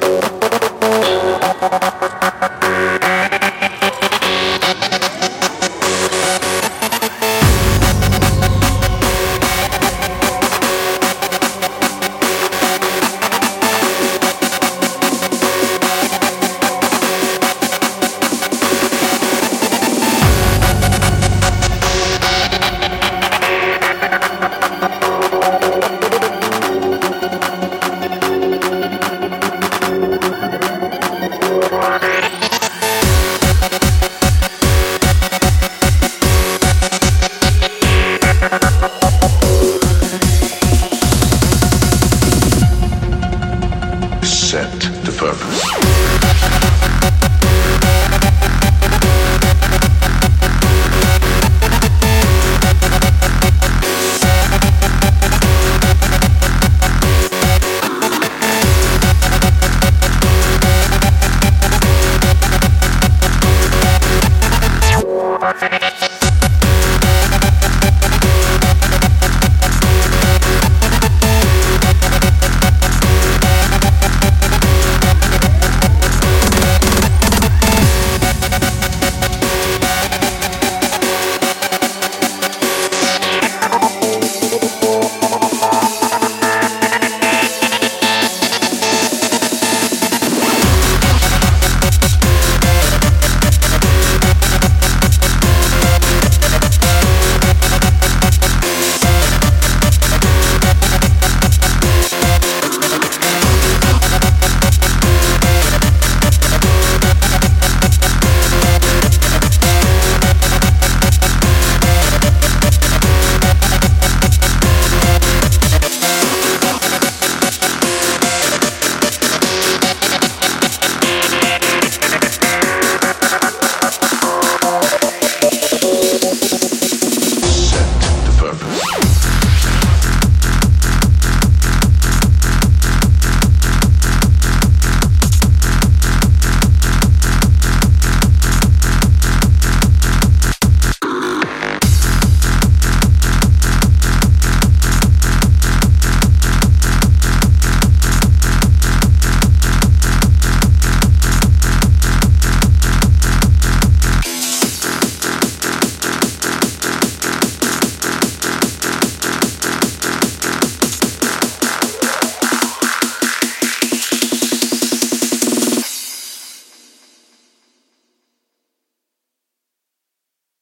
you. set to purpose. opportunity.